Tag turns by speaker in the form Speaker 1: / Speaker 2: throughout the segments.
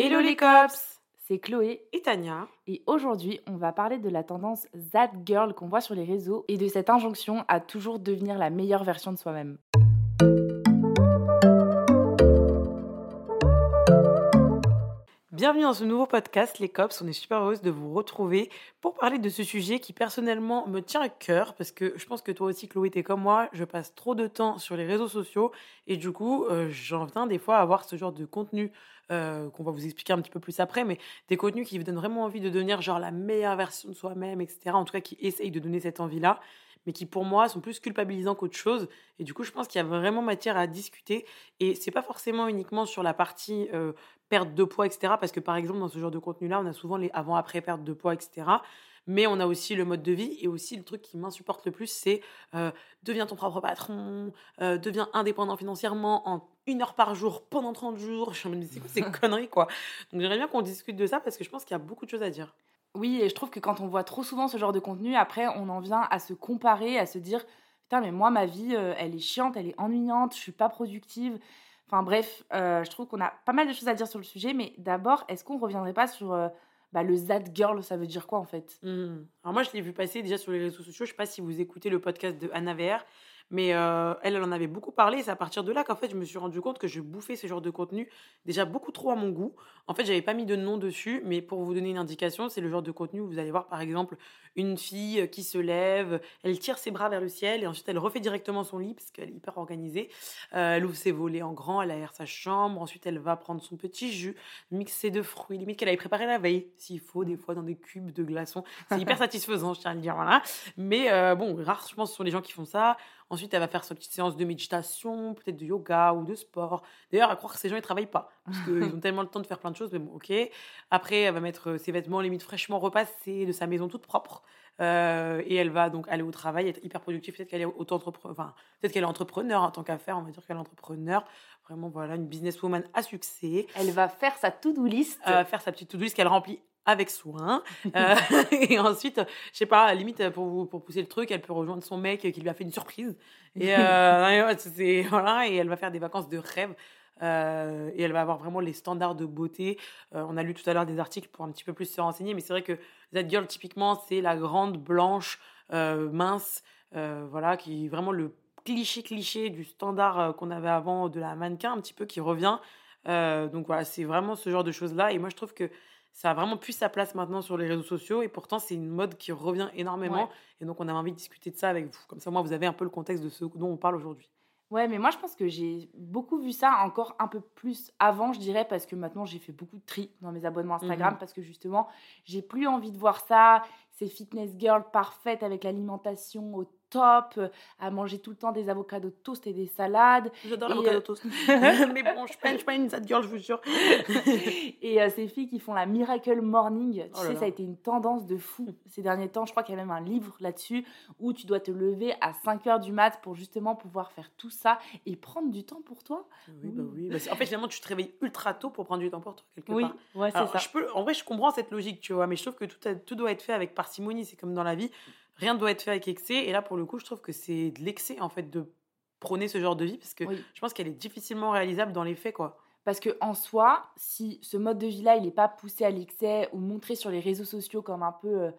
Speaker 1: Hello les cops.
Speaker 2: C'est Chloé
Speaker 1: Et Tania.
Speaker 2: Et aujourd'hui on va parler de la tendance That Girl qu'on voit sur les réseaux et de cette injonction à toujours devenir la meilleure version de soi-même.
Speaker 1: Bienvenue dans ce nouveau podcast, les cops. On est super heureuse de vous retrouver pour parler de ce sujet qui personnellement me tient à cœur parce que je pense que toi aussi, Chloé, t'es comme moi. Je passe trop de temps sur les réseaux sociaux et du coup, euh, j'en viens des fois à avoir ce genre de contenu euh, qu'on va vous expliquer un petit peu plus après, mais des contenus qui vous donnent vraiment envie de devenir genre la meilleure version de soi-même, etc. En tout cas, qui essayent de donner cette envie-là mais qui pour moi sont plus culpabilisants qu'autre chose. Et du coup, je pense qu'il y a vraiment matière à discuter. Et c'est pas forcément uniquement sur la partie euh, perte de poids, etc. Parce que par exemple, dans ce genre de contenu-là, on a souvent les avant-après perte de poids, etc. Mais on a aussi le mode de vie et aussi le truc qui m'insupporte le plus, c'est euh, deviens ton propre patron, euh, deviens indépendant financièrement en une heure par jour pendant 30 jours. Je me dis, c'est quoi ces conneries, quoi? Donc j'aimerais bien qu'on discute de ça parce que je pense qu'il y a beaucoup de choses à dire.
Speaker 2: Oui, et je trouve que quand on voit trop souvent ce genre de contenu, après on en vient à se comparer, à se dire putain mais moi ma vie euh, elle est chiante, elle est ennuyante, je suis pas productive. Enfin bref, euh, je trouve qu'on a pas mal de choses à dire sur le sujet, mais d'abord est-ce qu'on reviendrait pas sur euh, bah, le Zad Girl, ça veut dire quoi en fait?
Speaker 1: Mmh. Alors moi, je l'ai vu passer déjà sur les réseaux sociaux. Je sais pas si vous écoutez le podcast de Anna VR, mais euh, elle, elle en avait beaucoup parlé. C'est à partir de là qu'en fait, je me suis rendu compte que je bouffais ce genre de contenu déjà beaucoup trop à mon goût. En fait, j'avais pas mis de nom dessus, mais pour vous donner une indication, c'est le genre de contenu où vous allez voir, par exemple, une fille qui se lève, elle tire ses bras vers le ciel et ensuite elle refait directement son lit parce qu'elle est hyper organisée. Euh, elle ouvre ses volets en grand, elle aère sa chambre. Ensuite, elle va prendre son petit jus, mixé de fruits, limite qu'elle avait préparé la veille, s'il faut, des fois dans des cubes de glaçons. C'est hyper satisfaisant, je tiens à le dire, voilà. Mais euh, bon, rare, je pense, ce sont les gens qui font ça. Ensuite, elle va faire sa petite séance de méditation, peut-être de yoga ou de sport. D'ailleurs, à croire que ces gens, ils travaillent pas. Parce qu'ils ont tellement le temps de faire plein de choses, mais bon, ok. Après, elle va mettre euh, ses vêtements limite fraîchement repassés, de sa maison toute propre. Euh, et elle va donc aller au travail, être hyper productive. Peut-être qu'elle est auto-entrepreneur, enfin, peut-être qu'elle est entrepreneur en tant qu'affaire, on va dire qu'elle est entrepreneur. Vraiment, voilà, une businesswoman à succès.
Speaker 2: Elle va faire sa to-do list.
Speaker 1: Euh, faire sa petite to-do list qu'elle remplit avec soin. Euh, et ensuite, je sais pas, à la limite, pour, vous, pour pousser le truc, elle peut rejoindre son mec qui lui a fait une surprise. Et, euh, voilà, et elle va faire des vacances de rêve. Euh, et elle va avoir vraiment les standards de beauté. On a lu tout à l'heure des articles pour un petit peu plus se renseigner, mais c'est vrai que That Girl, typiquement, c'est la grande blanche, mince, voilà, qui est vraiment le cliché cliché du standard qu'on avait avant de la mannequin, un petit peu qui revient. Donc voilà, c'est vraiment ce genre de choses-là. Et moi, je trouve que ça a vraiment plus sa place maintenant sur les réseaux sociaux. Et pourtant, c'est une mode qui revient énormément.
Speaker 2: Ouais.
Speaker 1: Et donc, on avait envie de discuter de ça avec vous. Comme ça, moi, vous avez un peu le contexte de ce dont on parle aujourd'hui.
Speaker 2: Ouais, mais moi je pense que j'ai beaucoup vu ça encore un peu plus avant, je dirais, parce que maintenant j'ai fait beaucoup de tri dans mes abonnements Instagram,
Speaker 1: Mhm.
Speaker 2: parce que justement, j'ai plus envie de voir ça, ces fitness girls parfaites avec l'alimentation au top, euh, à manger tout le temps des avocats de toast et des salades.
Speaker 1: J'adore l'avocat
Speaker 2: euh,
Speaker 1: de toast. mais bon, je suis pas, je suis pas une sad girl, je vous jure.
Speaker 2: et euh, ces filles qui font la Miracle Morning, tu
Speaker 1: Oh
Speaker 2: sais,
Speaker 1: là.
Speaker 2: ça a été une tendance de fou ces derniers temps. Je crois qu'il y a même un livre là-dessus où tu dois te lever à 5 heures du mat pour justement pouvoir faire tout ça et prendre du temps pour toi.
Speaker 1: Oui, bah oui. Bah, en fait, finalement, tu te réveilles ultra tôt pour prendre du temps pour toi, quelque
Speaker 2: Oui,
Speaker 1: part.
Speaker 2: ouais,
Speaker 1: Alors,
Speaker 2: ça.
Speaker 1: je peux, en vrai, je comprends cette logique, tu vois, mais je trouve que tout, a- tout doit être fait avec parcimonie. C'est comme dans la vie, rien ne doit être fait avec excès. Et là, pour le coup, je trouve que c'est de l'excès, en fait, de prôner ce genre de vie, parce que
Speaker 2: Oui.
Speaker 1: je pense qu'elle est difficilement réalisable dans les faits, quoi.
Speaker 2: Parce que en soi, si ce mode de vie-là, il n'est pas poussé à l'excès ou montré sur les réseaux sociaux comme un peu euh,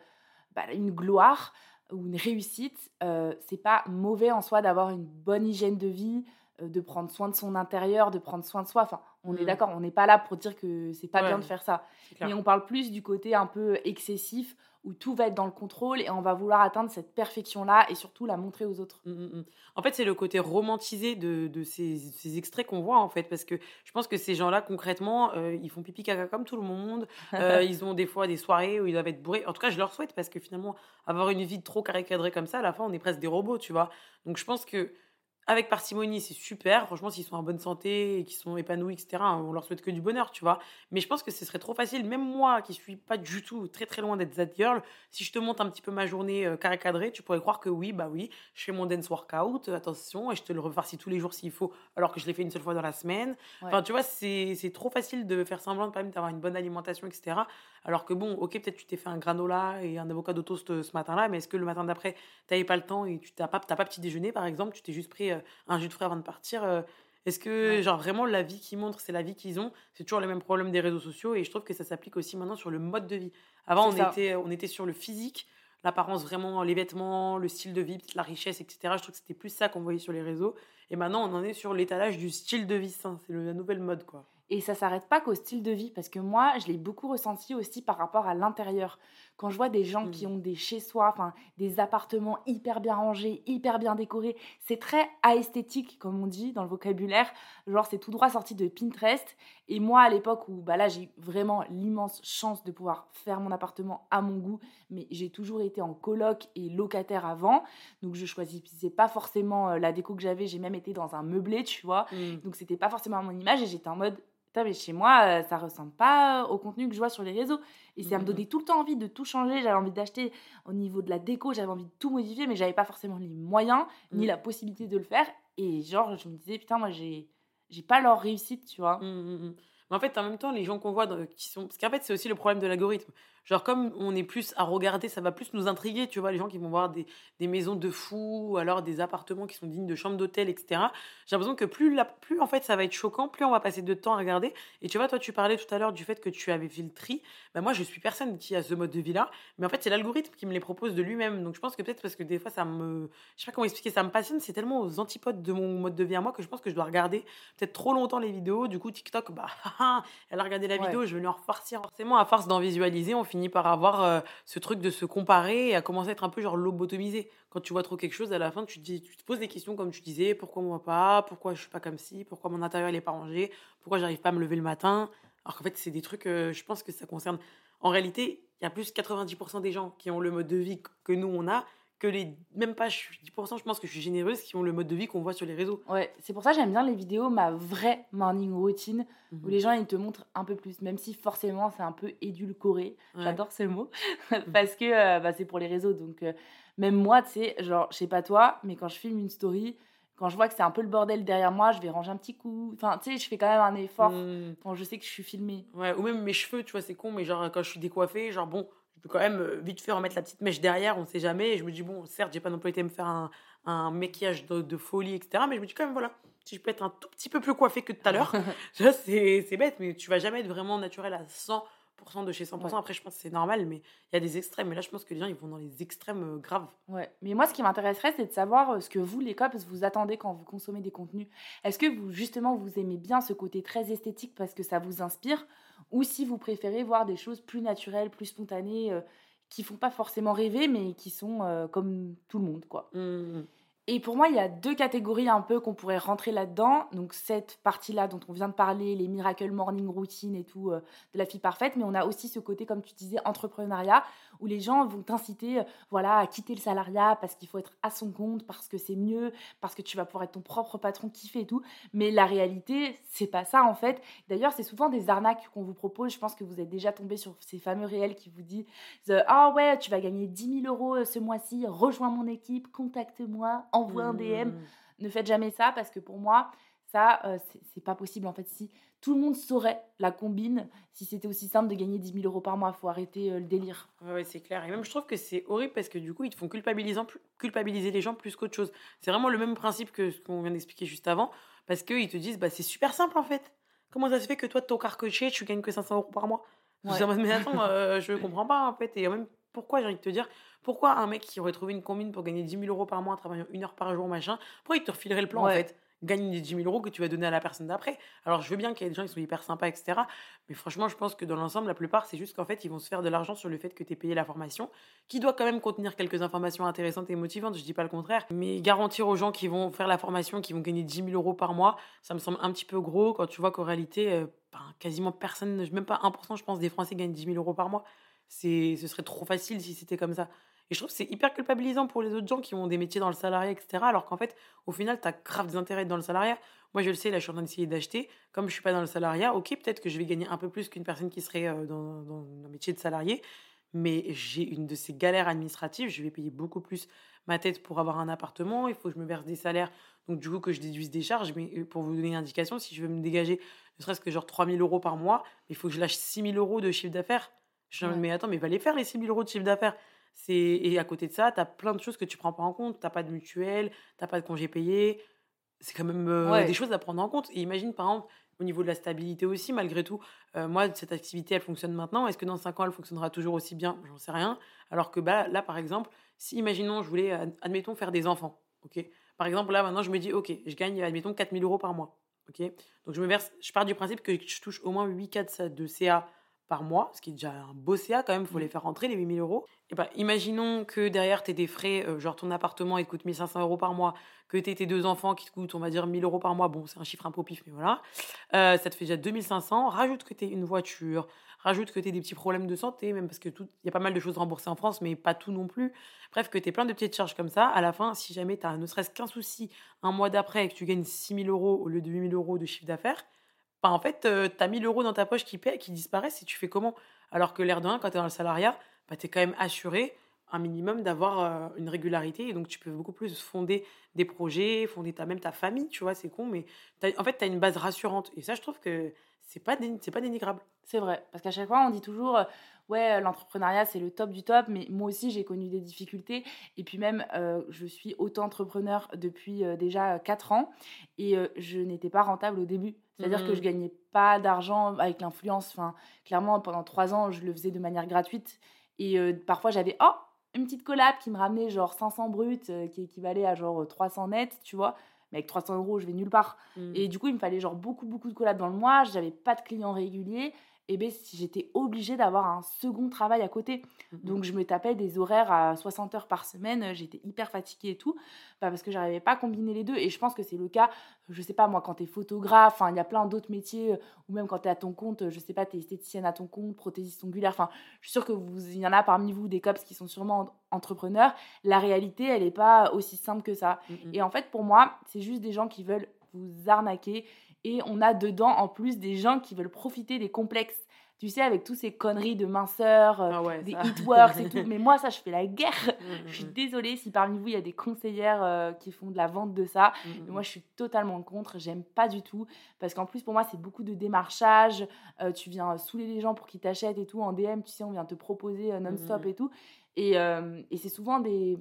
Speaker 2: bah, une gloire ou une réussite, euh, c'est pas mauvais en soi d'avoir une bonne hygiène de vie, euh, de prendre soin de son intérieur, de prendre soin de soi. Enfin, on est
Speaker 1: Mm.
Speaker 2: d'accord, on n'est pas là pour dire que c'est pas
Speaker 1: Ouais,
Speaker 2: bien de faire ça. Mais on parle plus du côté un peu excessif où tout va être dans le contrôle et on va vouloir atteindre cette perfection-là et surtout la montrer aux autres.
Speaker 1: Mm, mm, mm. En fait, c'est le côté romantisé de, de ces, ces extraits qu'on voit, en fait, parce que je pense que ces gens-là, concrètement, euh, ils font pipi caca comme tout le monde. Euh, ils ont des fois des soirées où ils doivent être bourrés. En tout cas, je leur souhaite, parce que finalement, avoir une vie trop carré-cadrée comme ça, à la fin, on est presque des robots, tu vois. Donc, je pense que avec parcimonie, c'est super. Franchement, s'ils sont en bonne santé et qu'ils sont épanouis, etc., on leur souhaite que du bonheur, tu vois. Mais je pense que ce serait trop facile, même moi qui suis pas du tout très très loin d'être that girl, si je te montre un petit peu ma journée euh, carré cadré, tu pourrais croire que oui, bah oui, je fais mon dance workout, attention, et je te le refarcis tous les jours s'il faut, alors que je l'ai fait une seule fois dans la semaine. Enfin, tu vois, c'est trop facile de faire semblant de d'avoir une bonne alimentation, etc. Alors que bon, ok, peut-être tu t'es fait un granola et un avocat toast euh, ce matin-là, mais est-ce que le matin d'après, tu n'avais pas le temps et tu n'as pas, pas petit déjeuner, par exemple, tu t'es juste pris euh, un jus de fruits avant de partir euh, Est-ce que, genre, vraiment, la vie qu'ils montrent, c'est la vie qu'ils ont C'est toujours le même problème des réseaux sociaux et je trouve que ça s'applique aussi maintenant sur le mode de vie. Avant, on était, on était sur le physique, l'apparence vraiment, les vêtements, le style de vie, la richesse, etc. Je trouve que c'était plus ça qu'on voyait sur les réseaux. Et maintenant, on en est sur l'étalage du style de vie sain. C'est la nouvelle mode, quoi.
Speaker 2: Et ça s'arrête pas qu'au style de vie, parce que moi, je l'ai beaucoup ressenti aussi par rapport à l'intérieur. Quand je vois des gens qui mmh. ont des chez-soi, enfin des appartements hyper bien rangés, hyper bien décorés, c'est très esthétique, comme on dit dans le vocabulaire. Genre, c'est tout droit sorti de Pinterest. Et moi, à l'époque où bah là, j'ai vraiment l'immense chance de pouvoir faire mon appartement à mon goût, mais j'ai toujours été en coloc et locataire avant. Donc, je choisissais pas forcément euh, la déco que j'avais. J'ai même été dans un meublé, tu vois. Mmh. Donc, c'était pas forcément mon image et j'étais en mode mais chez moi, euh, ça ressemble pas au contenu que je vois sur les réseaux. Et ça me mmh donnait tout le temps envie de tout changer. J'avais envie d'acheter au niveau de la déco, j'avais envie de tout modifier, mais j'avais pas forcément les moyens ni mmh. la possibilité de le faire. Et genre, je me disais, putain, moi, j'ai, j'ai pas leur réussite, tu vois.
Speaker 1: Mmh, mais en fait, en même temps, les gens qu'on voit qui sont. Parce qu'en fait, c'est aussi le problème de l'algorithme. Genre, comme on est plus à regarder, ça va plus nous intriguer, tu vois, les gens qui vont voir des, des maisons de fous, ou alors des appartements qui sont dignes de chambres d'hôtel, etc. J'ai l'impression que plus, la, plus, en fait, ça va être choquant, plus on va passer de temps à regarder. Et tu vois, toi, tu parlais tout à l'heure du fait que tu avais fait le tri. Ben, moi, je suis personne qui a ce mode de vie-là. Mais en fait, c'est l'algorithme qui me les propose de lui-même. Donc, je pense que peut-être parce que des fois, ça me. Je sais pas comment expliquer, ça me passionne. C'est tellement aux antipodes de mon mode de vie à moi que je pense que je dois regarder peut-être trop longtemps les vidéos. Du coup, TikTok, bah, elle a regardé la vidéo, je vais lui en refarcir. Forcément, à force d'en visualiser, on finit par avoir. Euh, ce truc de se comparer et à commencer à être un peu genre lobotomisé. Quand tu vois trop quelque chose, à la fin, tu te, dis, tu te poses des questions comme tu disais pourquoi moi pas Pourquoi je suis pas comme ci Pourquoi mon intérieur n'est pas rangé Pourquoi j'arrive pas à me lever le matin Alors qu'en fait, c'est des trucs, euh, je pense que ça concerne. En réalité, il y a plus de 90% des gens qui ont le mode de vie que nous on a que les même pas 10% je pense que je suis généreuse qui ont le mode de vie qu'on voit sur les réseaux.
Speaker 2: Ouais, c'est pour ça que j'aime bien les vidéos ma vraie morning routine où mhm. les gens ils te montrent un peu plus même si forcément c'est un peu édulcoré. J'adore ce mot mhm. parce que euh, bah, c'est pour les réseaux donc euh, même moi tu sais genre je sais pas toi mais quand je filme une story quand je vois que c'est un peu le bordel derrière moi, je vais ranger un petit coup. Enfin, tu sais, je fais quand même un effort mmh. quand je sais que je suis filmée.
Speaker 1: Ouais, ou même mes cheveux, tu vois, c'est con, mais genre quand je suis décoiffée, genre bon, je peux quand même euh, vite fait remettre la petite mèche derrière, on sait jamais. Et je me dis, bon, certes, j'ai pas non plus été me faire un, un maquillage de, folie, etc. Mais je me dis quand même, voilà, si je peux être un tout petit peu plus coiffée que tout à l'heure, c'est bête, mais tu vas jamais être vraiment naturel à 100% de chez 100%. Après, je pense que c'est normal, mais il y a des extrêmes. Mais là, je pense que les gens, ils vont dans les extrêmes euh, graves.
Speaker 2: Ouais. Mais moi, ce qui m'intéresserait, c'est de savoir euh, ce que vous, les cops, vous attendez quand vous consommez des contenus. Est-ce que vous, justement, vous aimez bien ce côté très esthétique parce que ça vous inspire ou si vous préférez voir des choses plus naturelles, plus spontanées qui font pas forcément rêver, mais qui sont euh, comme tout le monde, quoi. Mmh. Et pour moi, il y a deux catégories un peu qu'on pourrait rentrer là-dedans. Donc cette partie-là dont on vient de parler, les miracle morning routine et tout euh, de la fille parfaite, mais on a aussi ce côté, comme tu disais, entrepreneuriat, où les gens vont t'inciter, euh, voilà, à quitter le salariat parce qu'il faut être à son compte, parce que c'est mieux, parce que tu vas pouvoir être ton propre patron, kiffer et tout. Mais la réalité, c'est pas ça en fait. D'ailleurs, c'est souvent des arnaques qu'on vous propose. Je pense que vous êtes déjà tombé sur ces fameux réels qui vous disent, ah ouais, tu vas gagner 10 000 euros euh, ce mois-ci, rejoins mon équipe, contacte-moi envoie un DM. Mmh. Ne faites jamais ça parce que pour moi, ça, euh, c'est pas possible. En fait, si tout le monde saurait la combine, si c'était aussi simple de gagner 10 000 euros par mois, faut arrêter euh, le délire.
Speaker 1: Ouais, c'est clair. Et même, je trouve que c'est horrible parce que du coup, ils te font culpabiliser, culpabiliser les gens plus qu'autre chose. C'est vraiment le même principe que ce qu'on vient d'expliquer juste avant parce qu'ils te disent, bah, c'est super simple en fait. Comment ça se fait que toi, de ton carcoché, tu gagnes que 500 euros par mois? Ouais. Mais attends, euh, je comprends pas en fait. Et même, pourquoi j'ai envie de te dire pourquoi un mec qui aurait trouvé une combine pour gagner 10 000 euros par mois en travaillant une heure par jour, machin, pourquoi il te refilerait le plan en fait? Gagne les 10 000 euros que tu vas donner à la personne d'après. Alors, je veux bien qu'il y ait des gens qui sont hyper sympas, etc. Mais franchement, je pense que dans l'ensemble, la plupart, c'est juste qu'en fait, ils vont se faire de l'argent sur le fait que tu aies payé la formation, qui doit quand même contenir quelques informations intéressantes et motivantes, je dis pas le contraire. Mais garantir aux gens qui vont faire la formation, qui vont gagner 10 000 euros par mois, ça me semble un petit peu gros quand tu vois qu'en réalité, euh, ben, quasiment personne, même pas 1%, je pense, des Français gagnent 10 000 euros par mois. Ce serait trop facile si c'était comme ça. Et je trouve que c'est hyper culpabilisant pour les autres gens qui ont des métiers dans le salariat, etc. Alors qu'en fait, au final, tu as grave des intérêts dans le salariat. Moi, je le sais, là, je suis en train d'essayer d'acheter. Comme je suis pas dans le salariat, ok, peut-être que je vais gagner un peu plus qu'une personne qui serait euh, dans, dans un métier de salarié. Mais j'ai une de ces galères administratives. Je vais payer beaucoup plus ma tête pour avoir un appartement. Il faut que je me verse des salaires. Donc, du coup, que je déduise des charges. Mais euh, pour vous donner une indication, si je veux me dégager ne serait-ce que genre 3000 euros par mois, il faut que je lâche 6000 euros de chiffre d'affaires. Je suis mais attends, mais va les faire les 6000 euros de chiffre d'affaires. Et à côté de ça, tu as plein de choses que tu prends pas en compte. Tu n'as pas de mutuelle, tu n'as pas de congé payé. C'est quand même euh, des choses à prendre en compte. Et imagine, par exemple, au niveau de la stabilité aussi, malgré tout, euh, moi, cette activité, elle fonctionne maintenant. Est-ce que dans 5 ans, elle fonctionnera toujours aussi bien? J'en sais rien. Alors que bah, là, par exemple, si, imaginons, je voulais, admettons, faire des enfants. ok? Par exemple, là, maintenant, je me dis, OK, je gagne, admettons, 4000 euros par mois. ok? Donc, je me verse, je pars du principe que je touche au moins 8 cas de CA par mois, ce qui est déjà un beau CA quand même, il faut mmh. les faire rentrer, les 8000 euros. Et bah, imaginons que derrière, tu des frais, euh, genre ton appartement, il te coûte 1500 euros par mois, que tu tes deux enfants qui te coûtent, on va dire, 1000 euros par mois. Bon, c'est un chiffre un peu pif, mais voilà. Euh, ça te fait déjà 2500. Rajoute que tu une voiture, rajoute que tu des petits problèmes de santé, même parce que il y a pas mal de choses remboursées en France, mais pas tout non plus. Bref, que tu plein de petites charges comme ça. À la fin, si jamais tu as ne serait-ce qu'un souci un mois d'après et que tu gagnes 6000 euros au lieu de 8000 euros de chiffre d'affaires, bah, en fait, euh, tu as 1000 euros dans ta poche qui, paient, qui disparaissent et tu fais comment? Alors que l'air de rien, quand tu es dans le salariat, bah, tu es quand même assuré un minimum d'avoir euh, une régularité et donc tu peux beaucoup plus fonder des projets, fonder ta, même ta famille, tu vois, c'est con, mais en fait, tu as une base rassurante. Et ça, je trouve que c'est pas, c'est pas dénigrable.
Speaker 2: C'est vrai, parce qu'à chaque fois, on dit toujours, euh, ouais, l'entrepreneuriat, c'est le top du top, mais moi aussi, j'ai connu des difficultés. Et puis même, je suis auto-entrepreneur depuis déjà 4 ans et je n'étais pas rentable au début. C'est-à-dire que je mmh. gagnais pas d'argent avec l'influence. Enfin, clairement, pendant trois ans, je le faisais de manière gratuite. Et euh, parfois, j'avais oh, une petite collab qui me ramenait genre 500 bruts, euh, qui équivalait à genre 300 nets, tu vois. Mais avec 300 euros, je vais nulle part. Mmh. Et du coup, il me fallait genre beaucoup, beaucoup de collabs dans le mois. J'avais pas de clients réguliers eh ben, j'étais obligée d'avoir un second travail à côté. Mmh Donc, je me tapais des horaires à 60 heures par semaine. J'étais hyper fatiguée et tout, bah, parce que j'arrivais pas à combiner les deux. Et je pense que c'est le cas, je sais pas, moi, quand tu es photographe, il y a plein d'autres métiers, euh, ou même quand tu es à ton compte, je sais pas, tu es esthéticienne à ton compte, prothésiste ongulaire. Enfin, je suis sûre que vous, il y en a parmi vous des cops qui sont sûrement entrepreneurs. La réalité, elle n'est pas aussi simple que ça. Mmh et en fait, pour moi, c'est juste des gens qui veulent vous arnaquer et on a dedans, en plus, des gens qui veulent profiter des complexes. Tu sais, avec tous ces conneries de minceur, euh, ah des hitworks et tout. Mais moi, ça, je fais la guerre. Mmh, je suis mmh. désolée si parmi vous, il y a des conseillères euh, qui font de la vente de ça. Mmh, moi, je suis totalement contre. J'aime pas du tout. Parce qu'en plus, pour moi, c'est beaucoup de démarchage. Euh, tu viens saouler les gens pour qu'ils t'achètent et tout. En DM, tu sais, on vient te proposer non-stop et tout. Et, et c'est souvent des,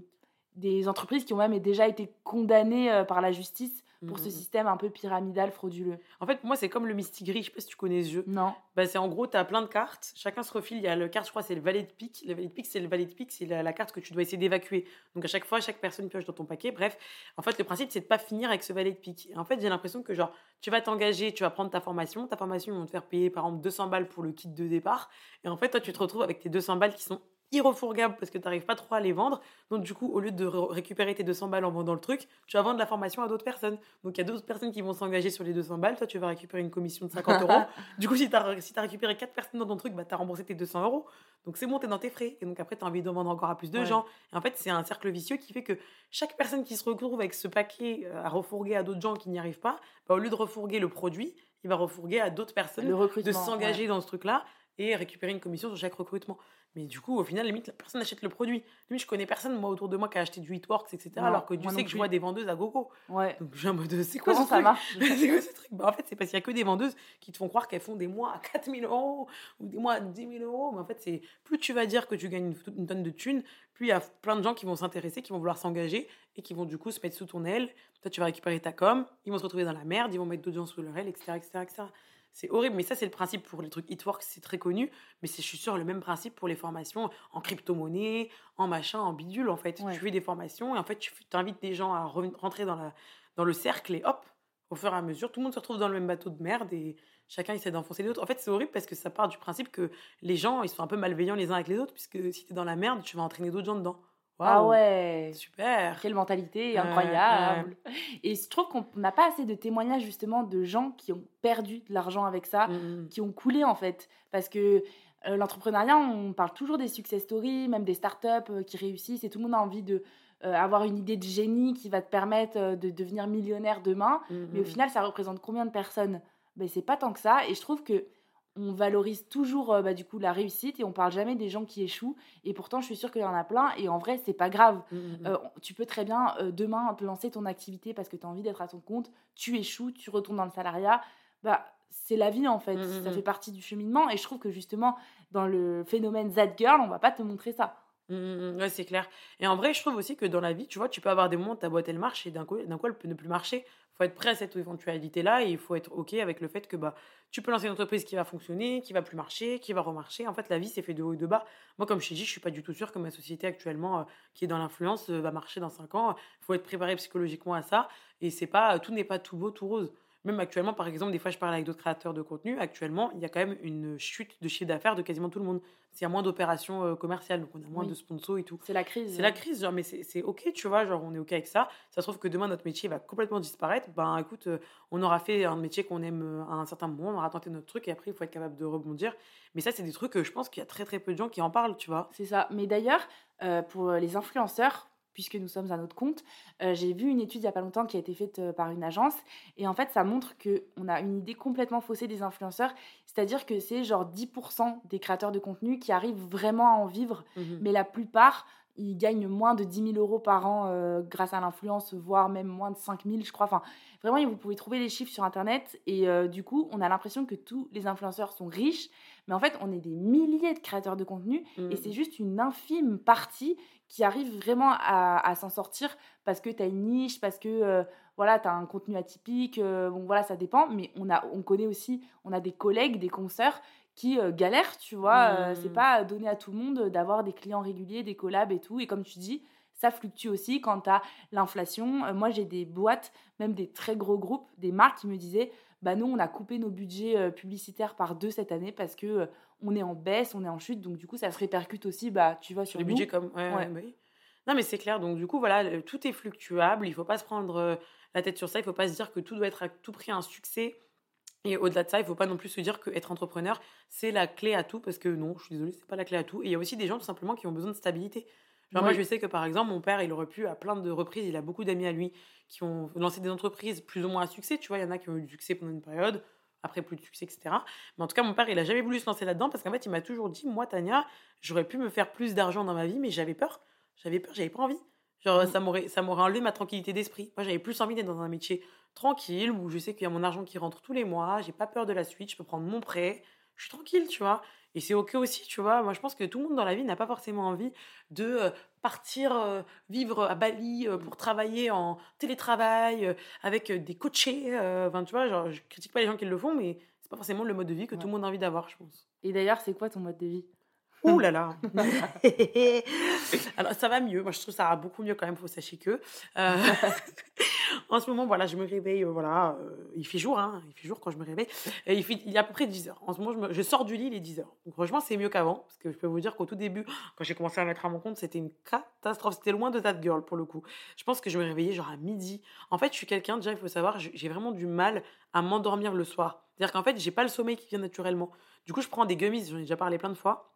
Speaker 2: des entreprises qui ont même déjà été condamnées par la justice pour ce mmh. système un peu pyramidal, frauduleux.
Speaker 1: En fait, moi, c'est comme le Mistigris. Je sais pas si tu connais ce jeu.
Speaker 2: Non.
Speaker 1: Bah, c'est en gros, tu as plein de cartes. Chacun se refile. Il y a le carte, je crois, c'est le valet de pique. Le valet de pique, c'est le valet de pique, c'est la, carte que tu dois essayer d'évacuer. Donc, à chaque fois, chaque personne pioche dans ton paquet. Bref, en fait, le principe, c'est de pas finir avec ce valet de pique. Et en fait, j'ai l'impression que, genre, tu vas t'engager, tu vas prendre ta formation. Ta formation, ils vont te faire payer, par exemple, 200 balles pour le kit de départ. Et en fait, toi, tu te retrouves avec tes 200 balles qui sont irrefourgable parce que tu n'arrives pas trop à les vendre. Donc, du coup, au lieu de récupérer tes 200 balles en vendant le truc, tu vas vendre la formation à d'autres personnes. Donc, il y a d'autres personnes qui vont s'engager sur les 200 balles. Toi, tu vas récupérer une commission de 50 euros. Du coup, si tu as, si as récupéré 4 personnes dans ton truc, bah, tu as remboursé tes 200 euros. Donc, c'est bon, tu dans tes frais. Et donc, après, tu as envie de vendre encore à plus de gens. Et en fait, c'est un cercle vicieux qui fait que chaque personne qui se retrouve avec ce paquet euh, à refourguer à d'autres gens qui n'y arrivent pas, bah, au lieu de refourguer le produit, il va refourguer à d'autres personnes de s'engager dans ce truc-là et récupérer une commission sur chaque recrutement. Mais du coup, au final, limite, la personne achète le produit. Limite, je connais personne, moi, autour de moi, qui a acheté du Hitworks, etc. alors que tu sais que je vois des vendeuses à gogo.
Speaker 2: Ouais.
Speaker 1: Donc, j'ai un mode, c'est quoi
Speaker 2: ça
Speaker 1: marche C'est quoi ce truc? Bah, En fait, c'est parce qu'il n'y a que des vendeuses qui te font croire qu'elles font des mois à 4000 euros ou des mois à 10 000 euros. Mais en fait, c'est plus tu vas dire que tu gagnes une, tonne de thunes, plus il y a plein de gens qui vont s'intéresser, qui vont vouloir s'engager et qui vont du coup se mettre sous ton aile. Toi, tu vas récupérer ta com, ils vont se retrouver dans la merde, ils vont mettre d'autres gens sous leur aile, etc. etc., etc. C'est horrible, mais ça, c'est le principe pour les trucs Hitworks, c'est très connu. Mais c'est, je suis sûre, le même principe pour les formations en crypto-monnaie, en machin, en bidule, en fait. Tu fais des formations et en fait, tu invites des gens à rentrer dans, la, dans le cercle et hop, au fur et à mesure, tout le monde se retrouve dans le même bateau de merde et chacun essaie d'enfoncer les autres. En fait, c'est horrible parce que ça part du principe que les gens, ils sont un peu malveillants les uns avec les autres, puisque si tu es dans la merde, tu vas entraîner d'autres gens dedans.
Speaker 2: Ah ouais.
Speaker 1: Super.
Speaker 2: Quelle mentalité incroyable. Et je trouve qu'on n'a pas assez de témoignages justement de gens qui ont perdu de l'argent avec ça, mmh, mmh. qui ont coulé en fait. Parce que Euh, L'entrepreneuriat, on parle toujours des success stories, même des startups euh, qui réussissent et tout le monde a envie de euh, avoir une idée de génie qui va te permettre de devenir millionnaire demain. Mais au final, ça représente combien de personnes? Ben, C'est pas tant que ça. Et je trouve que on valorise toujours euh, bah, du coup la réussite et on parle jamais des gens qui échouent. Et pourtant, je suis sûre qu'il y en a plein. Et en vrai, c'est pas grave.
Speaker 1: Mhm.
Speaker 2: Euh, tu peux très bien euh, demain te lancer ton activité parce que tu as envie d'être à ton compte, tu échoues, tu retournes dans le salariat. Bah, c'est la vie en fait, ça fait partie du cheminement et je trouve que justement dans le phénomène That Girl, on va pas te montrer ça.
Speaker 1: Mm, mm, mm. Ouais, c'est clair. Et en vrai, je trouve aussi que dans la vie, tu vois, tu peux avoir des moments où ta boîte elle marche et d'un coup, d'un coup, elle peut ne plus marcher. Faut être prêt à cette éventualité-là et il faut être OK avec le fait que bah, tu peux lancer une entreprise qui va fonctionner, qui va plus marcher, qui va remarcher. En fait, la vie, c'est fait de haut et de bas. Moi, comme je t'ai dit, je suis pas du tout sûre que ma société actuellement, euh, qui est dans l'influence, euh, va marcher dans 5 ans. Il faut être préparé psychologiquement à ça. Et c'est pas, tout n'est pas tout beau, tout rose. Même actuellement, par exemple, des fois, je parle avec d'autres créateurs de contenu. Actuellement, il y a quand même une chute de chiffre d'affaires de quasiment tout le monde. Il y a moins d'opérations euh, commerciales, donc on a moins
Speaker 2: Oui.
Speaker 1: de sponsors et tout.
Speaker 2: C'est la crise.
Speaker 1: C'est la crise, genre, mais c'est ok, tu vois, genre, on est ok avec ça. Ça se trouve que demain, notre métier va complètement disparaître. Ben, écoute, euh, on aura fait un métier qu'on aime euh, à un certain moment, on aura tenté notre truc, et après, il faut être capable de rebondir. Mais ça, c'est des trucs que je pense qu'il y a très, très peu de gens qui en parlent, tu vois.
Speaker 2: C'est ça. Mais d'ailleurs, pour les influenceurs, puisque nous sommes à notre compte, euh, j'ai vu une étude il n'y a pas longtemps qui a été faite euh, par une agence. Et en fait, ça montre qu'on a une idée complètement faussée des influenceurs. C'est-à-dire que c'est genre 10% des créateurs de contenu qui arrivent vraiment à en vivre.
Speaker 1: Mhm.
Speaker 2: Mais la plupart, ils gagnent moins de 10 000 euros par an euh, grâce à l'influence, voire même moins de 5 000, je crois. Enfin, vraiment, vous pouvez trouver les chiffres sur Internet. Et euh, du coup, on a l'impression que tous les influenceurs sont riches. Mais en fait, on est des milliers de créateurs de contenu. Et c'est juste une infime partie qui arrive vraiment à, à s'en sortir parce que tu as une niche, parce que euh, voilà, tu as un contenu atypique. euh, bon, voilà, ça dépend. Mais on, a, on connaît aussi, on a des collègues, des consoeurs qui euh, galèrent, tu vois. euh,
Speaker 1: Mhm.
Speaker 2: c'est pas donné à tout le monde d'avoir des clients réguliers, des collabs et tout. Et comme tu dis, ça fluctue aussi quand tu as l'inflation. Euh, moi, j'ai des boîtes, même des très gros groupes, des marques qui me disaient bah nous, on a coupé nos budgets euh, publicitaires par deux cette année parce que euh, on est en baisse, on est en chute. Donc, du coup, ça se répercute aussi, bah, tu vois, sur
Speaker 1: les
Speaker 2: nous.
Speaker 1: budgets comme. Ouais, oui. Non, mais c'est clair. Donc, du coup, voilà, tout est fluctuable. Il faut pas se prendre euh, la tête sur ça. Il faut pas se dire que tout doit être à tout prix un succès. Et au-delà de ça, il faut pas non plus se dire qu'être entrepreneur, c'est la clé à tout. Parce que non, je suis désolée, c'est pas la clé à tout. Et il y a aussi des gens, tout simplement, qui ont besoin de stabilité. Genre, moi, je sais que par exemple, mon père, il aurait pu, à plein de reprises, il a beaucoup d'amis à lui qui ont lancé des entreprises plus ou moins à succès. Tu vois, il y en a qui ont eu du succès pendant une période, après plus de succès, etc. Mais en tout cas, mon père, il a jamais voulu se lancer là-dedans parce qu'en fait, il m'a toujours dit, moi, Tania, j'aurais pu me faire plus d'argent dans ma vie, mais j'avais peur. J'avais peur, j'avais pas envie. Genre,
Speaker 2: Mm.
Speaker 1: ça m'aurait, ça m'aurait enlevé ma tranquillité d'esprit. Moi, j'avais plus envie d'être dans un métier tranquille où je sais qu'il y a mon argent qui rentre tous les mois, j'ai pas peur de la suite, je peux prendre mon prêt, je suis tranquille, tu vois. Et c'est ok aussi, tu vois. Moi, je pense que tout le monde dans la vie n'a pas forcément envie de euh, partir euh, vivre à Bali euh, pour travailler en télétravail euh, avec des coachés. Enfin, tu vois, genre, je critique pas les gens qui le font, mais c'est pas forcément le mode de vie que
Speaker 2: Ouais.
Speaker 1: tout le monde a envie d'avoir, je pense.
Speaker 2: Et d'ailleurs, c'est quoi ton mode de vie?
Speaker 1: Ouh là là Alors ça va mieux, moi je trouve ça va beaucoup mieux quand même, faut sachez que. Euh, en ce moment, voilà, je me réveille, euh, voilà, euh, il fait jour, hein, il fait jour quand je me réveille, et il, fait, il est à peu près 10 heures. En ce moment, je, sors du lit, il est 10 heures. Franchement, c'est mieux qu'avant, parce que je peux vous dire qu'au tout début, quand j'ai commencé à mettre à mon compte, c'était une catastrophe, c'était loin de that girl pour le coup. Je pense que je me réveillais genre à midi. En fait, je suis quelqu'un, déjà, il faut savoir, j'ai vraiment du mal à m'endormir le soir. C'est-à-dire qu'en fait, j'ai pas le sommeil qui vient naturellement. Du coup, je prends des gummies, j'en ai déjà parlé plein de fois.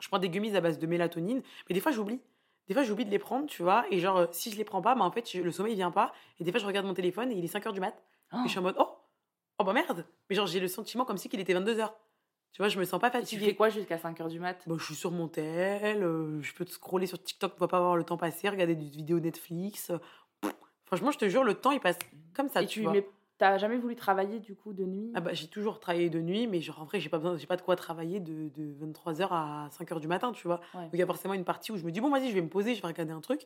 Speaker 1: Je prends des gummies à base de mélatonine, mais des fois j'oublie. Des fois j'oublie de les prendre, tu vois, et genre euh, si je les prends pas, bah en fait je- le sommeil vient pas, et des fois je regarde mon téléphone et il est 5h du mat,
Speaker 2: Oh,
Speaker 1: et je suis en mode oh, oh bah merde, mais genre j'ai le sentiment comme si qu'il était 22h. Tu vois, je me sens pas
Speaker 2: Tu
Speaker 1: fatiguée.
Speaker 2: fais quoi jusqu'à 5h du mat?
Speaker 1: Bah, je suis sur mon tel, euh, je peux te scroller sur TikTok pour pas avoir le temps passer, regarder des vidéos Netflix. pff, franchement, je te jure, le temps il passe comme ça,
Speaker 2: Et
Speaker 1: tu
Speaker 2: tu
Speaker 1: vois.
Speaker 2: mais t'as jamais voulu travailler du coup de nuit?
Speaker 1: Ah bah, j'ai toujours travaillé de nuit, mais genre en vrai, j'ai pas besoin, j'ai pas de quoi travailler de, de 23h à 5h du matin, tu vois?
Speaker 2: Ouais.
Speaker 1: Donc il y a forcément une partie où je me dis, bon, vas-y, je vais me poser, je vais regarder un truc.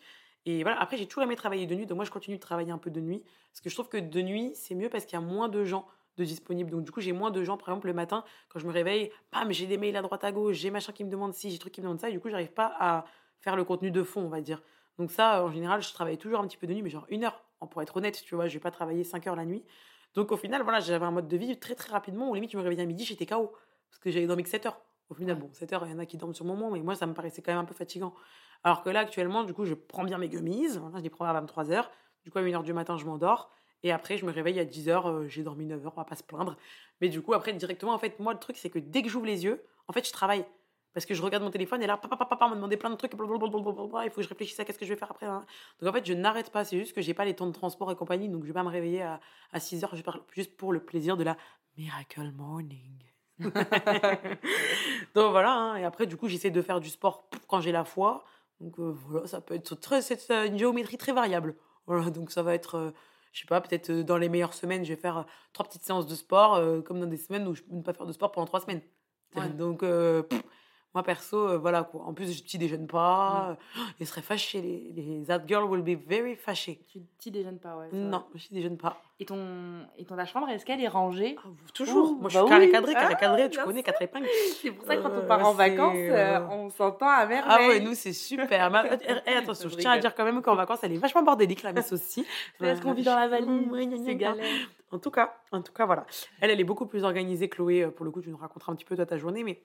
Speaker 1: Et voilà, après, j'ai toujours aimé travailler de nuit, donc moi, je continue de travailler un peu de nuit. Parce que je trouve que de nuit, c'est mieux parce qu'il y a moins de gens de disponibles. Donc du coup, j'ai moins de gens, par exemple, le matin, quand je me réveille, bam, j'ai des mails à droite à gauche, j'ai machin qui me demande ci, j'ai truc qui me demande ça, et du coup, j'arrive pas à faire le contenu de fond, on va dire. Donc ça, en général, je travaille toujours un petit peu de nuit, mais genre une heure, pour être honnête, tu vois, je vais pas travailler 5 heures la nuit. Donc au final, voilà, j'avais un mode de vie très très rapidement où limite, je me réveillais à midi, j'étais KO. Parce que j'avais dormi que 7 heures. Au final,
Speaker 2: Ouais.
Speaker 1: bon, 7 heures, il y en a qui dorment sur le moment, mais moi, ça me paraissait quand même un peu fatigant. Alors que là, actuellement, du coup, je prends bien mes gummies, voilà, je les prends à 23 heures. Du coup, à 1h du matin, je m'endors. Et après, je me réveille à 10 heures, euh, j'ai dormi 9 heures, on va pas se plaindre. Mais du coup, après, directement, en fait, moi, le truc, c'est que dès que j'ouvre les yeux, en fait, je travaille. Parce que je regarde mon téléphone et là, papa, papa, papa, m'a demandé plein de trucs, blablabla, il faut que je réfléchisse à qu'est-ce que je vais faire après. hein. Donc en fait, je n'arrête pas, c'est juste que j'ai pas les temps de transport et compagnie, donc je vais pas me réveiller à, à 6 heures juste pour le plaisir de la miracle morning. donc voilà, hein. et après, du coup, j'essaie de faire du sport quand j'ai la foi. Donc euh, voilà, ça peut être très, c'est une géométrie très variable. Voilà, donc ça va être, euh, je sais pas, peut-être euh, dans les meilleures semaines, je vais faire euh, trois petites séances de sport, euh, comme dans des semaines où je peux ne pas faire de sport pendant trois semaines.
Speaker 2: Ouais.
Speaker 1: Donc, euh, pff, moi perso, euh, voilà quoi. En plus, je petit déjeune
Speaker 2: Mm.
Speaker 1: pas. euh, Ils seraient fâchés, les, les That girl will be very fâchés.
Speaker 2: Tu petit déjeunes pas, ouais.
Speaker 1: Non, je déjeune pas.
Speaker 2: Et ton, et ton ta chambre, est-ce qu'elle est rangée?
Speaker 1: Ah, toujours. Moi, je
Speaker 2: bah
Speaker 1: suis carré cadré, carré
Speaker 2: Ah,
Speaker 1: cadré. Tu connais quatre épingles.
Speaker 2: C'est pour ça que quand on
Speaker 1: Euh,
Speaker 2: part en vacances, euh,
Speaker 1: euh,
Speaker 2: on s'entend à merveille.
Speaker 1: Ah ouais, nous c'est super. Mais, eh, eh, attention,
Speaker 2: Je
Speaker 1: tiens à dire quand même qu'en vacances, elle est vachement bordélique, la Miss aussi.
Speaker 2: Parce qu'on vit dans la valise, c'est galère.
Speaker 1: En tout cas, en tout cas, voilà. Elle, elle est beaucoup plus organisée, Chloé. Euh, Pour le coup, tu nous raconteras un petit peu toi ta journée, mais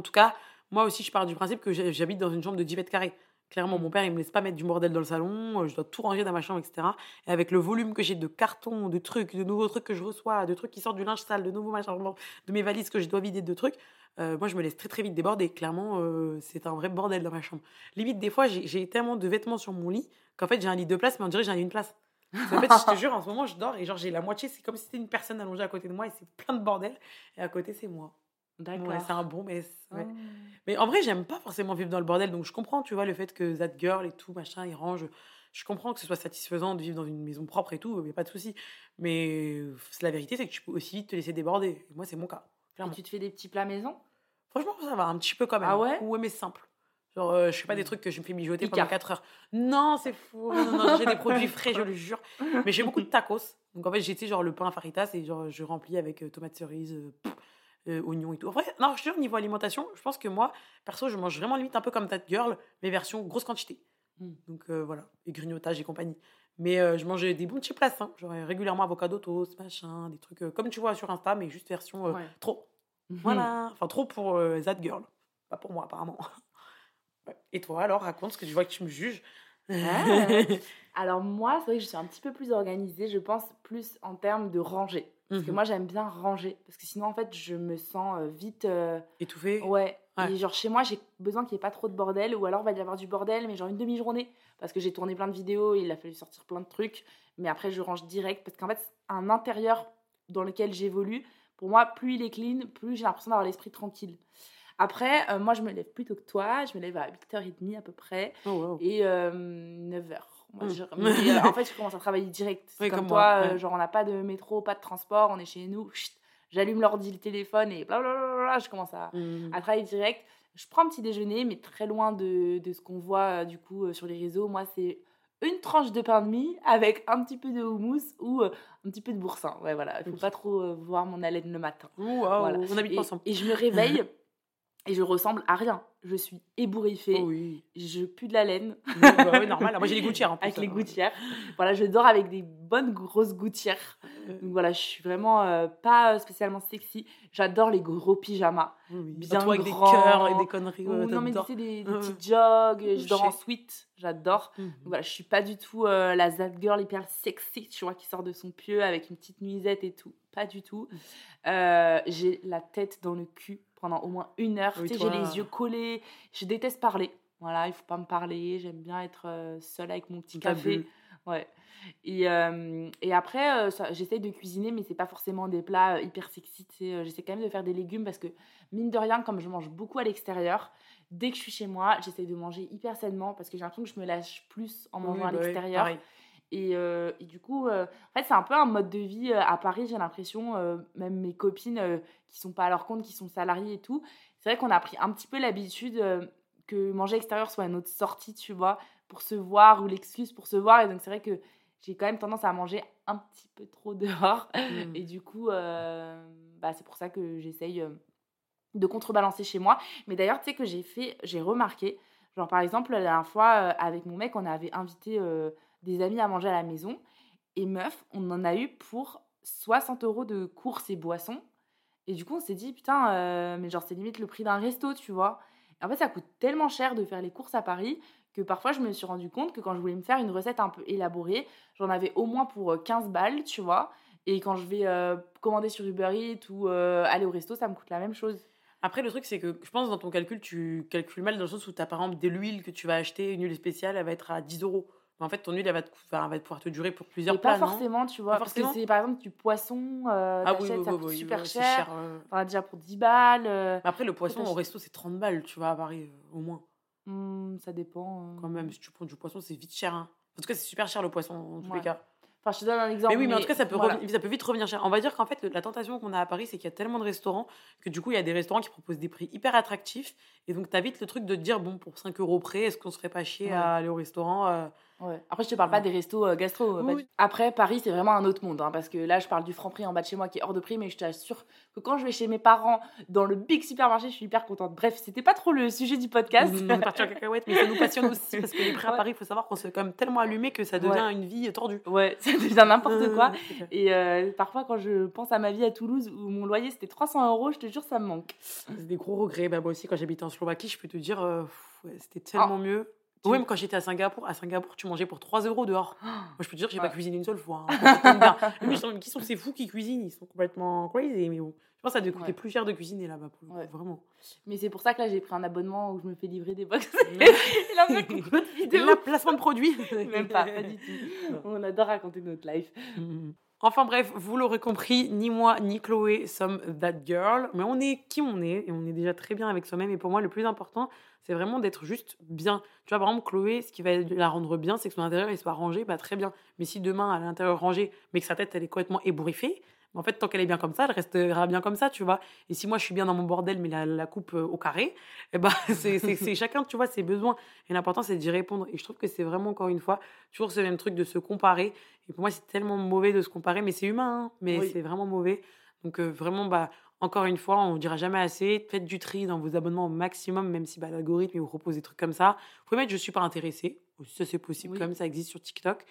Speaker 1: en tout cas, moi aussi, je pars du principe que j'habite dans une chambre de 10 mètres carrés. Clairement, mon père, il me laisse pas mettre du bordel dans le salon. euh, Je dois tout ranger dans ma chambre, etc. Et avec le volume que j'ai de cartons, de trucs, de nouveaux trucs que je reçois, de trucs qui sortent du linge sale, de nouveaux machins, de mes valises que je dois vider de trucs, euh, moi, je me laisse très très vite déborder. Clairement, euh, c'est un vrai bordel dans ma chambre. Limite, des fois, j'ai tellement de vêtements sur mon lit qu'en fait, j'ai un lit de place, mais on dirait que j'ai un lit de place. Qu'en fait, je te jure, en ce moment, je dors et genre, j'ai la moitié, c'est comme si c'était une personne allongée à côté de moi et c'est plein de bordel. Et à côté, c'est moi.
Speaker 2: D'accord.
Speaker 1: Ouais, c'est un bon mess. ouais.
Speaker 2: Oh.
Speaker 1: Mais en vrai, j'aime pas forcément vivre dans le bordel, donc je comprends, tu vois, le fait que that girl et tout, machin, ils rangent. Je comprends que ce soit satisfaisant de vivre dans une maison propre et tout, a pas de souci. Mais la vérité, c'est que tu peux aussi vite te laisser déborder. Et moi, c'est mon cas.
Speaker 2: Et tu te fais des petits plats maison?
Speaker 1: Franchement, ça va un petit peu quand même.
Speaker 2: Ah ouais?
Speaker 1: Ouais, mais simple. Genre, euh, je fais pas des
Speaker 2: Mm.
Speaker 1: trucs que je me fais mijoter
Speaker 2: Picard.
Speaker 1: pendant 4 heures. Non, c'est fou. Non, non, non, j'ai des produits frais, je le jure. Mais j'ai beaucoup de tacos. Donc en fait, sais, genre le pain faritas et genre je remplis avec euh, tomates cerises, euh, euh, oignons et tout. En vrai, non, je te jure, niveau alimentation, je pense que moi, perso, je mange vraiment limite un peu comme Tat Girl, mais version grosse quantité.
Speaker 2: Mm.
Speaker 1: Donc euh, voilà, et grignotage et compagnie. Mais euh, je mangeais des bons petits plats, hein. genre régulièrement avocado toast, machin, des trucs euh, comme tu vois sur Insta, mais juste version
Speaker 2: Ouais.
Speaker 1: trop. Voilà. Enfin, trop pour That Girl. Pas pour moi, apparemment. Ouais. Et toi, alors, raconte, parce que je vois que tu me juges.
Speaker 2: Ah. Alors moi, c'est vrai que je suis un petit peu plus organisée, je pense plus en termes de ranger. Parce que
Speaker 1: Mhm.
Speaker 2: moi, j'aime bien ranger. Parce que sinon, en fait, je me sens euh, vite... euh,
Speaker 1: Étouffée
Speaker 2: Ouais.
Speaker 1: Ouais.
Speaker 2: Et genre chez moi, j'ai besoin qu'il n'y ait pas trop de bordel. Ou alors, il va y avoir du bordel, mais genre une demi-journée. Parce que j'ai tourné plein de vidéos, il a fallu sortir plein de trucs. Mais après, je range direct. Parce qu'en fait, un intérieur dans lequel j'évolue, pour moi, plus il est clean, plus j'ai l'impression d'avoir l'esprit tranquille. Après, euh, moi, je me lève plus tôt que toi. Je me lève à 8h30 à peu près.
Speaker 1: Oh, wow.
Speaker 2: Et 9h.
Speaker 1: Mm.
Speaker 2: mais, euh, en fait, je commence à travailler direct. C'est
Speaker 1: Oui,
Speaker 2: comme,
Speaker 1: comme
Speaker 2: toi,
Speaker 1: moi,
Speaker 2: euh,
Speaker 1: ouais.
Speaker 2: genre on n'a pas de métro, pas de transport, on est chez nous. J'allume l'ordi, le téléphone et blablabla, je commence à,
Speaker 1: Mm.
Speaker 2: à travailler direct. Je prends un petit déjeuner, mais très loin de, de ce qu'on voit euh, du coup sur les réseaux. Moi, c'est une tranche de pain de mie avec un petit peu de houmous ou euh, un petit peu de boursin. Ouais, voilà. Il faut pas trop euh, voir mon haleine le matin.
Speaker 1: Ouh, wow,
Speaker 2: Voilà.
Speaker 1: On habite
Speaker 2: Et,
Speaker 1: ensemble.
Speaker 2: et je me réveille et je ressemble à rien. Je suis ébouriffée.
Speaker 1: Oh oui.
Speaker 2: Je pue de la laine.
Speaker 1: Oui, bah oui, normal. Moi, j'ai les gouttières en plus.
Speaker 2: avec les gouttières. Voilà, je dors avec des bonnes grosses gouttières.
Speaker 1: Euh,
Speaker 2: Donc voilà, je suis vraiment euh, pas spécialement sexy. J'adore les gros pyjamas.
Speaker 1: oui.
Speaker 2: Bien
Speaker 1: Toi, avec des cœurs et des conneries. Ouais,
Speaker 2: non, mais tu sais, des, des petits jogs. Je dors en suite. J'adore.
Speaker 1: Mhm.
Speaker 2: Voilà, je suis pas du tout euh, la that girl hyper sexy, tu vois, qui sort de son pieu avec une petite nuisette et tout. Pas du tout. Euh, j'ai la tête dans le cul pendant au moins une heure. Tu sais, j'ai les yeux collés. Je déteste parler. Voilà, il faut pas me parler. J'aime bien être euh, seule avec mon petit café. Ouais. Et, euh, et après, euh, j'essaye de cuisiner, mais c'est pas forcément des plats euh, hyper sexy. J'essaie quand même de faire des légumes parce que, mine de rien, comme je mange beaucoup à l'extérieur, dès que je suis chez moi, j'essaye de manger hyper sainement parce que j'ai l'impression que je me lâche plus en
Speaker 1: Oui,
Speaker 2: mangeant à
Speaker 1: bah
Speaker 2: l'extérieur. Et, et du coup, en fait, c'est un peu un mode de vie à Paris, j'ai l'impression, même mes copines qui sont pas à leur compte, qui sont salariées et tout, c'est vrai qu'on a pris un petit peu l'habitude euh, que manger à l'extérieur soit notre sortie, tu vois, pour se voir ou l'excuse pour se voir. Et donc, c'est vrai que j'ai quand même tendance à manger un petit peu trop dehors.
Speaker 1: Mm.
Speaker 2: Et du coup, euh, bah, c'est pour ça que j'essaye euh, de contrebalancer chez moi. Mais d'ailleurs, tu sais que j'ai fait, j'ai remarqué, genre par exemple, la dernière fois, euh, avec mon mec, on avait invité euh, des amis à manger à la maison. Et meuf, on en a eu pour 60 euros de courses et boissons. Et du coup, on s'est dit, putain, euh, mais genre, c'est limite le prix d'un resto, tu vois. Et en fait, ça coûte tellement cher de faire les courses à Paris que parfois, je me suis rendu compte que quand je voulais me faire une recette un peu élaborée, j'en avais au moins pour euh, 15 balles, tu vois. Et quand je vais euh, commander sur Uber Eats ou euh, aller au resto, ça me coûte la même chose.
Speaker 1: Après, le truc, c'est que je pense dans ton calcul, tu calcules mal dans le sens où tu as par exemple de l'huile que tu vas acheter, une huile spéciale, elle va être à 10 euros. En fait, ton huile, elle va, te, enfin, elle va pouvoir te durer pour plusieurs plats.
Speaker 2: pas forcément, tu vois.
Speaker 1: Pas
Speaker 2: Parce que c'est par exemple du poisson, euh,
Speaker 1: Ah oui, oui,
Speaker 2: ça
Speaker 1: oui,
Speaker 2: coûte super cher.
Speaker 1: euh.
Speaker 2: Enfin, déjà pour 10 balles. euh,
Speaker 1: Après, le poisson au resto, c'est 30 balles, tu vois, à Paris, euh, au moins.
Speaker 2: hmm, ça dépend. euh.
Speaker 1: Quand même, si tu prends du poisson, c'est vite cher. hein. En tout cas, c'est super cher le poisson, en tous
Speaker 2: Ouais.
Speaker 1: les cas.
Speaker 2: Enfin, je te donne un exemple.
Speaker 1: Mais oui, mais en tout cas, ça peut,
Speaker 2: voilà.
Speaker 1: ça peut vite revenir cher. On va dire qu'en fait, le- la tentation qu'on a à Paris, c'est qu'il y a tellement de restaurants que du coup, il y a des restaurants qui proposent des prix hyper attractifs. Et donc, t'as vite le truc de te dire, bon, pour 5 euros près, est-ce qu'on se ferait pas chier
Speaker 2: Ouais.
Speaker 1: à aller au restaurant
Speaker 2: Ouais. Après, je te parle pas des restos euh, gastro. euh,
Speaker 1: Oui.
Speaker 2: du- Après, Paris, c'est vraiment un autre monde. hein, parce que là, je parle du franc prix en bas de chez moi qui est hors de prix. Mais je t'assure que quand je vais chez mes parents dans le big supermarché, je suis hyper contente. Bref, c'était pas trop le sujet du podcast.
Speaker 1: On est parti en cacahuète, mais ça nous passionne aussi parce que les prix à. Paris, il faut savoir qu'on s'est quand même tellement allumé que ça devient une vie tordue.
Speaker 2: ouais, ça devient n'importe
Speaker 1: Euh,
Speaker 2: quoi. Et euh, parfois, quand je pense à ma vie à Toulouse où mon loyer c'était 300 euros, je te jure, ça me manque.
Speaker 1: C'est des gros regrets. Bah, moi aussi, quand j'habitais en Slovaquie, je peux te dire, euh, c'était tellement mieux.
Speaker 2: Ah. tu-
Speaker 1: Ou même quand j'étais à Singapour, à Singapour, tu mangeais pour 3 euros dehors. Moi, je peux te dire, j'ai
Speaker 2: Ouais.
Speaker 1: pas cuisiné une seule fois. hein. Sont- qui sont ces fous qui cuisinent Ils sont complètement crazy. Mais bon, je pense que ça devait coûter
Speaker 2: Ouais.
Speaker 1: plus cher de cuisiner là-bas,
Speaker 2: Ouais.
Speaker 1: vraiment.
Speaker 2: Mais c'est pour ça que là, j'ai pris un abonnement où je me fais livrer des box. Et là, on
Speaker 1: placement de produits
Speaker 2: Même pas, pas du tout. On adore raconter notre life.
Speaker 1: Enfin bref, vous l'aurez compris, ni moi ni Chloé sommes that girl, mais on est qui on est et on est déjà très bien avec soi-même. Et pour moi, le plus important, c'est vraiment d'être juste bien. Tu vois, par exemple, Chloé, ce qui va la rendre bien, c'est que son intérieur il soit rangé, bah très bien. Mais si demain, elle l'intérieur rangé, mais que sa tête elle est complètement ébouriffée, en fait, tant qu'elle est bien comme ça, elle restera bien comme ça, tu vois. Et si moi je suis bien dans mon bordel, mais la, la coupe euh, au carré, eh ben, c'est chacun, tu vois, ses besoins. Et l'important, c'est d'y répondre. Et je trouve que c'est vraiment, encore une fois, toujours ce même truc de se comparer. Et pour moi, c'est tellement mauvais de se comparer, mais c'est humain, hein, mais
Speaker 2: Oui.
Speaker 1: c'est vraiment mauvais. Donc, euh, vraiment, bah, encore une fois, on ne dira jamais assez. Faites du tri dans vos abonnements au maximum, même si bah, l'algorithme vous propose des trucs comme ça. Vous pouvez mettre Je suis pas intéressé. Ça, c'est possible,
Speaker 2: Oui.
Speaker 1: même, ça existe sur TikTok.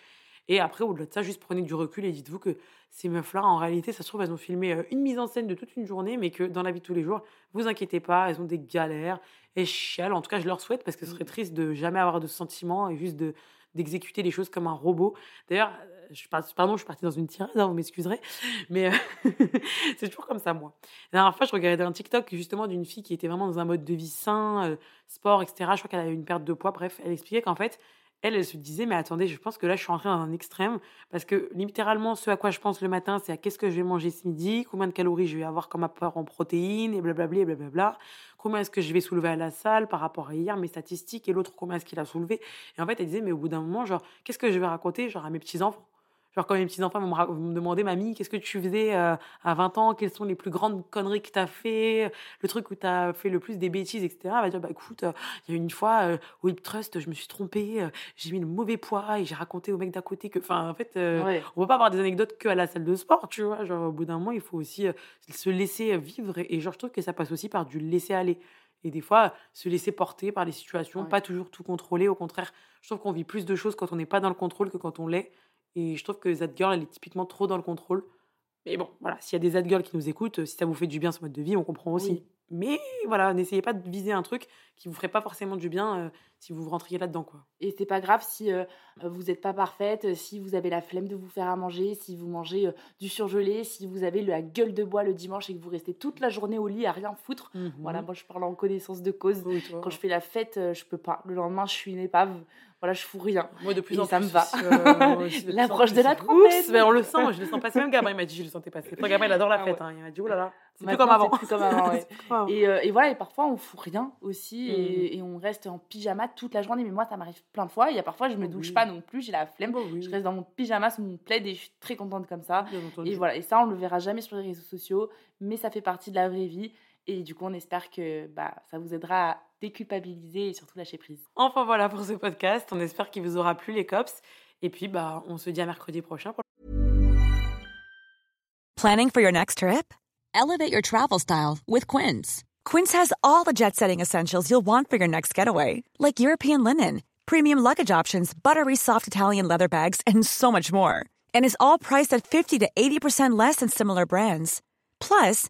Speaker 1: Et après, au-delà de ça, juste prenez du recul et dites-vous que ces meufs-là, en réalité, ça se trouve, elles ont filmé euh, une mise en scène de toute une journée, mais que dans la vie de tous les jours, vous inquiétez pas, elles ont des galères, elles chialent. En tout cas, je leur souhaite parce que ce serait triste de jamais avoir de sentiments et juste de d'exécuter les choses comme un robot. D'ailleurs, euh, je, par- pardon, je suis partie dans une tirade, hein, vous m'excuserez, mais euh, c'est toujours comme ça, moi. La dernière fois, je regardais un TikTok justement d'une fille qui était vraiment dans un mode de vie sain, euh, sport, etc. Je crois qu'elle avait une perte de poids. Bref, elle expliquait qu'en fait, elle, elle se disait, mais attendez, je pense que là, je suis entrée dans un extrême parce que littéralement, ce à quoi je pense le matin, c'est à qu'est-ce que je vais manger ce midi, combien de calories je vais avoir comme apport en protéines, et blablabla, et blablabla. Combien est-ce que je vais soulever à la salle par rapport à hier, mes statistiques, et l'autre, combien est-ce qu'il a soulevé. Et en fait, elle disait, mais au bout d'un moment, genre, qu'est-ce que je vais raconter, genre, à mes petits-enfants Genre, quand mes petits-enfants vont me, demander, mamie, qu'est-ce que tu faisais euh, à 20 ans? Quelles sont les plus grandes conneries que tu as fait? Le truc où tu as fait le plus des bêtises, etc. Elle va dire, bah écoute, euh, il y a une fois, euh, au Hip Trust, je me suis trompée, euh, j'ai mis le mauvais poids et j'ai raconté au mec d'à côté que. Enfin, en fait,
Speaker 2: Ouais.
Speaker 1: on peut pas avoir des anecdotes que à la salle de sport, tu vois. Genre, au bout d'un moment, il faut aussi se laisser vivre. Et, et genre, je trouve que ça passe aussi par du laisser aller. Et des fois, se laisser porter par les situations,
Speaker 2: Ouais.
Speaker 1: pas toujours tout contrôler. Au contraire, je trouve qu'on vit plus de choses quand on n'est pas dans le contrôle que quand on l'est. Et je trouve que That Girl, elle est typiquement trop dans le contrôle. Mais bon, voilà, s'il y a des That Girls qui nous écoutent, si ça vous fait du bien ce mode de vie, on comprend aussi.
Speaker 2: Oui.
Speaker 1: Mais voilà, n'essayez pas de viser un truc qui vous ferait pas forcément du bien euh, si vous rentriez là-dedans, quoi.
Speaker 2: Et c'est pas grave si euh, vous n'êtes pas parfaite, si vous avez la flemme de vous faire à manger, si vous mangez euh, du surgelé, si vous avez la gueule de bois le dimanche et que vous restez toute la journée au lit à rien foutre. Voilà, moi je parle en connaissance de cause.
Speaker 1: Oui.
Speaker 2: Quand je fais la fête, je peux pas. Le lendemain, je suis une épave. Voilà, je fous rien.
Speaker 1: Moi, de plus
Speaker 2: Et
Speaker 1: en
Speaker 2: ça
Speaker 1: plus.
Speaker 2: me va.
Speaker 1: euh,
Speaker 2: L'approche de la trentaine.
Speaker 1: ben, on le sent, je le sens passer. Même Gabriel m'a dit, je le sentais passer. Toi, Gabriel, il adore la
Speaker 2: Ah
Speaker 1: fête.
Speaker 2: ouais.
Speaker 1: hein. Il m'a dit, oh là là, c'est plus comme avant.
Speaker 2: plus comme avant, ouais. Et, euh, et voilà, et parfois on fout rien aussi
Speaker 1: Mm.
Speaker 2: et, et on reste en pyjama toute la journée. Mais moi, ça m'arrive plein de fois. Il y a parfois, je me
Speaker 1: Oh
Speaker 2: douche
Speaker 1: oui.
Speaker 2: pas non plus, j'ai la flemme.
Speaker 1: Oui,
Speaker 2: Je reste dans mon pyjama sous mon plaid et je suis très contente comme ça. Et voilà, et ça, on le verra jamais sur les réseaux sociaux, mais ça fait partie de la vraie vie. Et du coup, on espère que bah, ça vous aidera à déculpabiliser et surtout lâcher prise.
Speaker 1: Enfin voilà pour ce podcast. On espère qu'il vous aura plu, les cops. Et puis, bah, on se dit à mercredi prochain pour
Speaker 3: Planning for your next trip? Elevate your travel style with Quince. Quince has all the jet setting essentials you'll want for your next getaway, like European linen, premium luggage options, buttery soft Italian leather bags, and so much more. And is all priced at 50 to 80% less than similar brands. Plus,